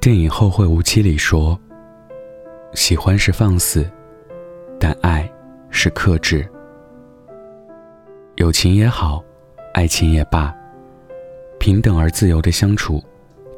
电影《后会无期》里说：“喜欢是放肆，但爱是克制。友情也好，爱情也罢，平等而自由的相处，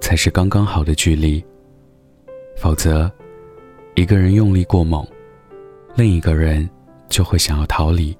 才是刚刚好的距离。否则，一个人用力过猛，另一个人就会想要逃离。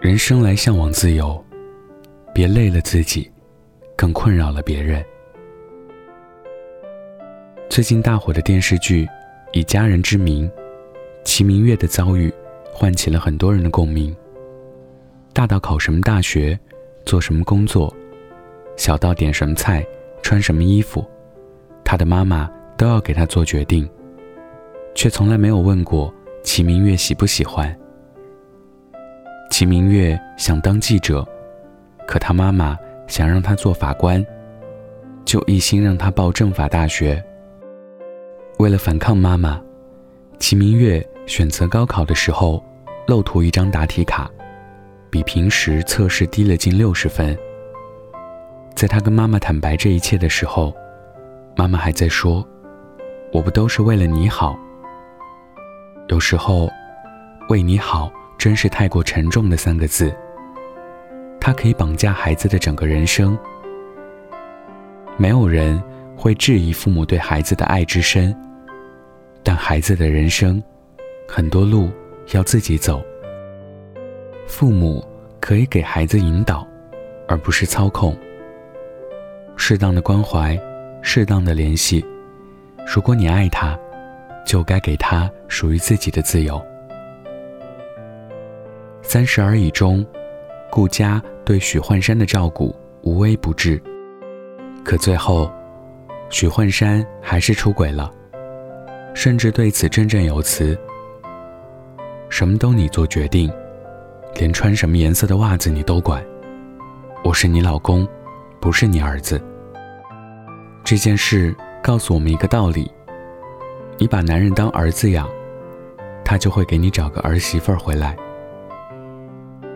人生来向往自由，别累了自己，更困扰了别人。”最近大火的电视剧《以家人之名》，齐明月的遭遇唤起了很多人的共鸣。大到考什么大学、做什么工作，小到点什么菜、穿什么衣服，他的妈妈都要给他做决定，却从来没有问过齐明月喜不喜欢。齐明月想当记者，可他妈妈想让他做法官，就一心让他报政法大学。为了反抗妈妈，齐明月选择高考的时候漏涂一张答题卡，比平时测试低了近六十分。在他跟妈妈坦白这一切的时候，妈妈还在说：“我不都是为了你好。”有时候，“为你好”真是太过沉重的三个字，它可以绑架孩子的整个人生。没有人会质疑父母对孩子的爱之深。但孩子的人生，很多路要自己走。父母可以给孩子引导，而不是操控。适当的关怀，适当的联系。如果你爱他，就该给他属于自己的自由。《三十而已》中，顾家对许幻山的照顾无微不至，可最后，许幻山还是出轨了。甚至对此振振有词：“什么都你做决定，连穿什么颜色的袜子你都管。我是你老公，不是你儿子。”这件事告诉我们一个道理：你把男人当儿子养，他就会给你找个儿媳妇回来。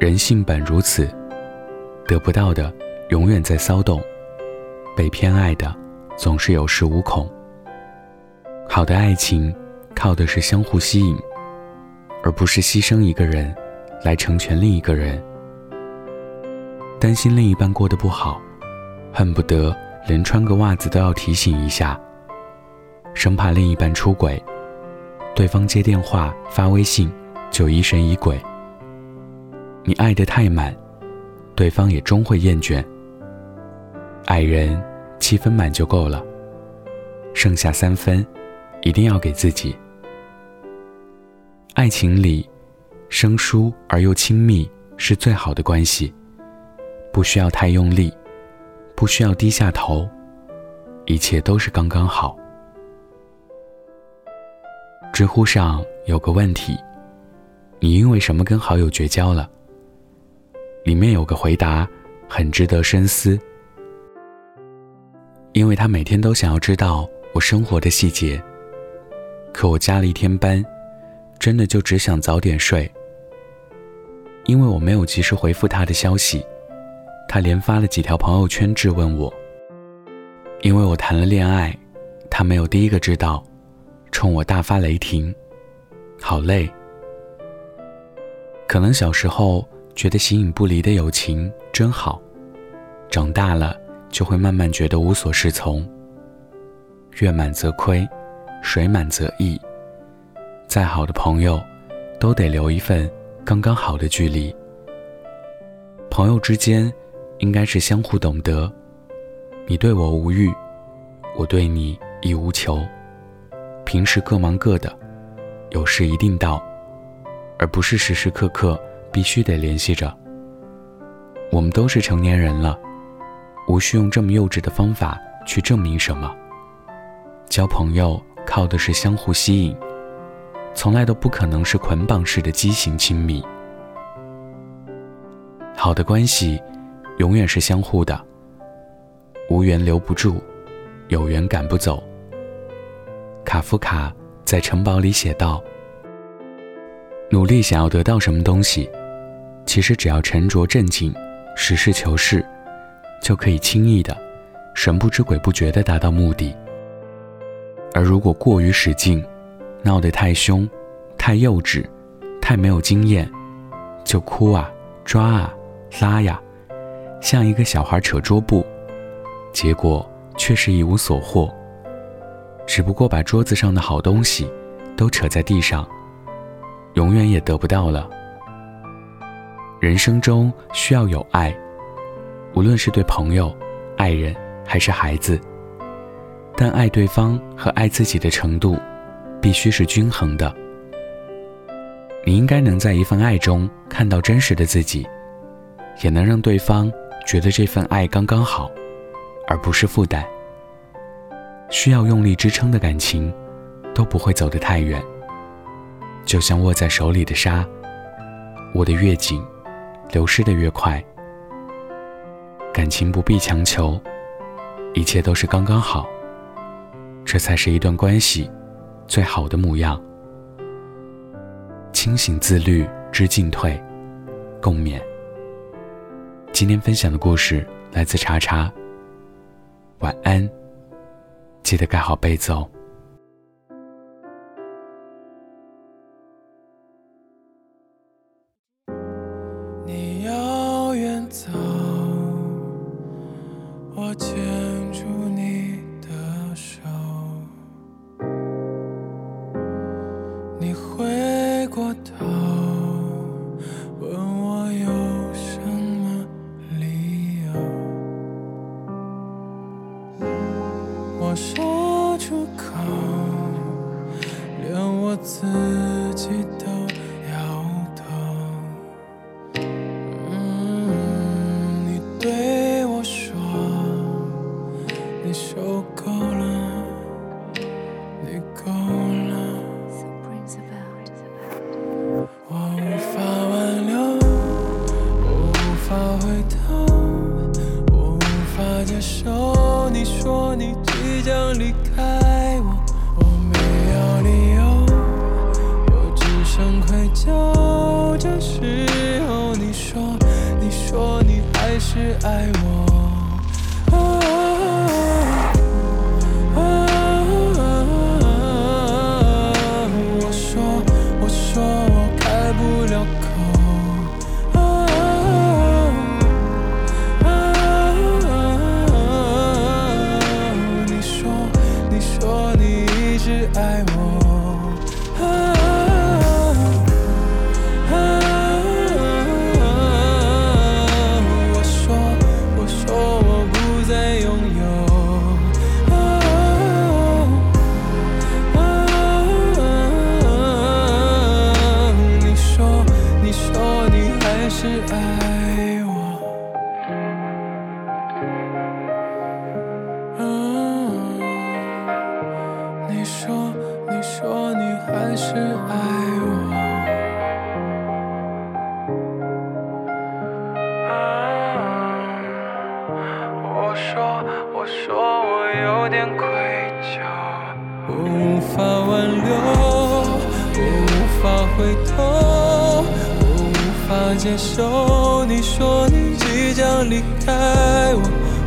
人性本如此，得不到的永远在骚动，被偏爱的总是有恃无恐。好的爱情，靠的是相互吸引，而不是牺牲一个人，来成全另一个人。担心另一半过得不好，恨不得连穿个袜子都要提醒一下，生怕另一半出轨，对方接电话发微信就疑神疑鬼。你爱得太满，对方也终会厌倦。爱人七分满就够了，剩下三分。一定要给自己。爱情里，生疏而又亲密是最好的关系，不需要太用力，不需要低下头，一切都是刚刚好。知乎上有个问题：你因为什么跟好友绝交了？里面有个回答很值得深思：因为他每天都想要知道我生活的细节。可我加了一天班，真的就只想早点睡。因为我没有及时回复他的消息，他连发了几条朋友圈质问我。因为我谈了恋爱，他没有第一个知道，冲我大发雷霆，好累。可能小时候觉得形影不离的友情真好，长大了就会慢慢觉得无所适从。月满则亏。水满则溢。再好的朋友，都得留一份刚刚好的距离。朋友之间，应该是相互懂得。你对我无欲，我对你亦无求。平时各忙各的，有事一定到，而不是时时刻刻必须得联系着。我们都是成年人了，无需用这么幼稚的方法去证明什么。交朋友。靠的是相互吸引，从来都不可能是捆绑式的畸形亲密。好的关系，永远是相互的。无缘留不住，有缘赶不走。卡夫卡在《城堡》里写道：“努力想要得到什么东西，其实只要沉着镇静，实事求是，就可以轻易的神不知鬼不觉的达到目的。而如果过于使劲，闹得太凶、太幼稚、太没有经验，就哭啊、抓啊、拉呀，像一个小孩扯桌布，结果却是一无所获。只不过把桌子上的好东西都扯在地上，永远也得不到了。人生中需要有爱，无论是对朋友、爱人还是孩子。但爱对方和爱自己的程度，必须是均衡的。你应该能在一份爱中看到真实的自己，也能让对方觉得这份爱刚刚好，而不是负担。需要用力支撑的感情，都不会走得太远。就像握在手里的沙，握得越紧，流失的越快。感情不必强求，一切都是刚刚好。这才是一段关系最好的模样。清醒自律知进退，共勉。今天分享的故事来自查查。晚安，记得盖好被子哦。说出口，连我自己都摇头。嗯，你对我说，你受够了，你够的时候你说，你说你还是爱。我是爱我。你说，你说你还是爱我。我说，我说我有点愧疚，我无法挽留，我无法回头，接受你说你即将离开我，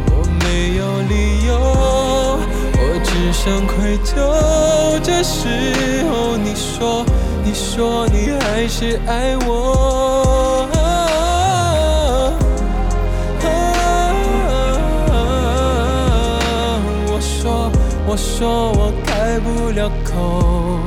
我没有理由，我只剩愧疚。这时候你说，你说你还是爱我。我说，我说我开不了口。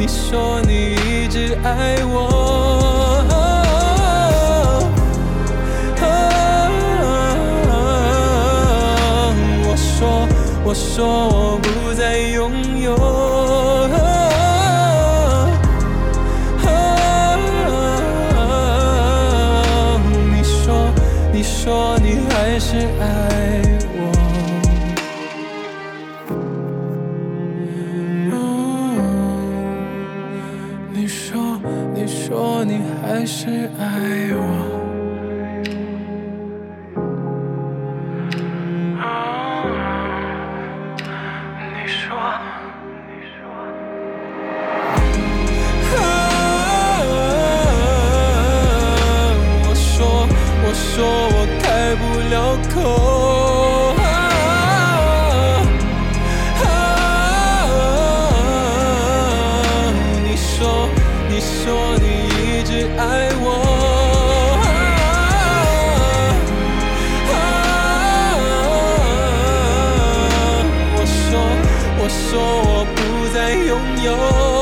你说你一直爱我。我说，我说我不再拥有。说你还是爱我。你说你说。我说我说我开不了口。说我不再拥有。